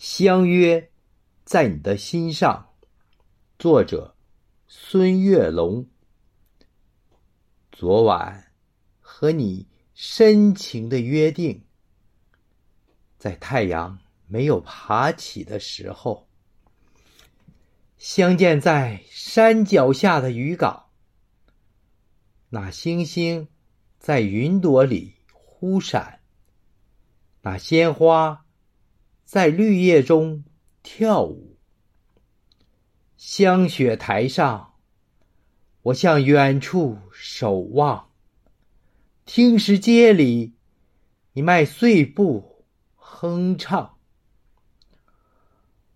相约在你的心上。作者：孙月龙。昨晚和你深情的约定，在太阳没有爬起的时候，相见在山脚下的渔港。那星星在云朵里忽闪，那鲜花。在绿叶中跳舞，香雪台上，我向远处守望。听石街里，你迈碎步哼唱。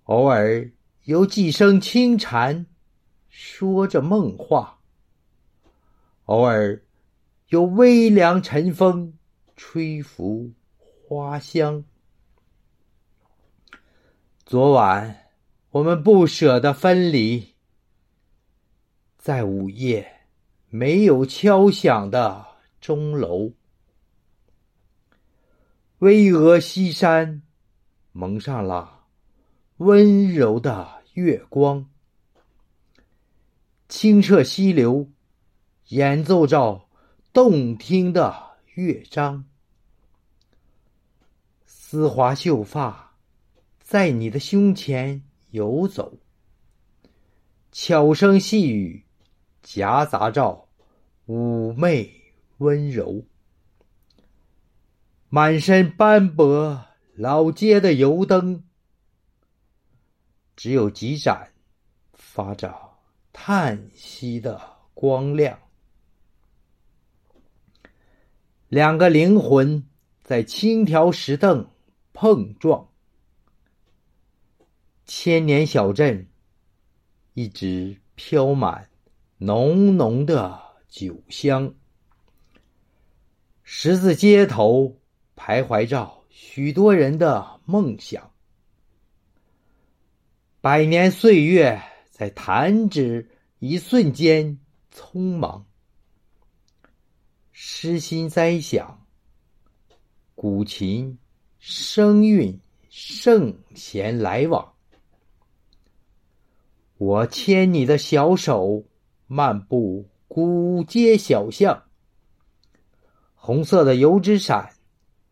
偶尔有几声轻蝉，说着梦话。偶尔有微凉晨风，吹拂花香。昨晚，我们不舍得分离，在午夜没有敲响的钟楼，巍峨西山蒙上了温柔的月光，清澈溪流演奏着动听的乐章，丝滑秀发。在你的胸前游走，悄声细语夹杂着妩媚温柔。满身斑驳老街的油灯，只有几盏发着叹息的光亮。两个灵魂在青条石凳碰撞。千年小镇，一直飘满浓浓的酒香。十字街头徘徊着许多人的梦想。百年岁月在弹指一瞬间匆忙。诗心哉想，古琴声韵圣贤来往。我牵你的小手，漫步古街小巷。红色的油纸伞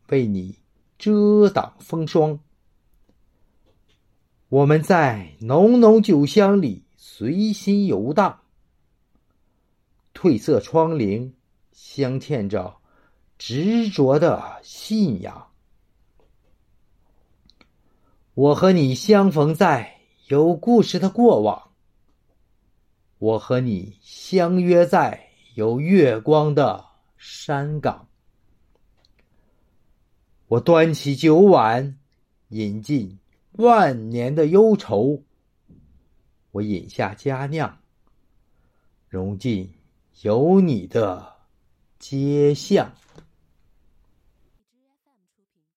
为你遮挡风霜。我们在浓浓酒香里随心游荡。褪色窗棂镶嵌着执着的信仰。我和你相逢在。有故事的过往，我和你相约在有月光的山岗。我端起酒碗，饮尽万年的忧愁。我饮下佳酿，融进有你的街巷。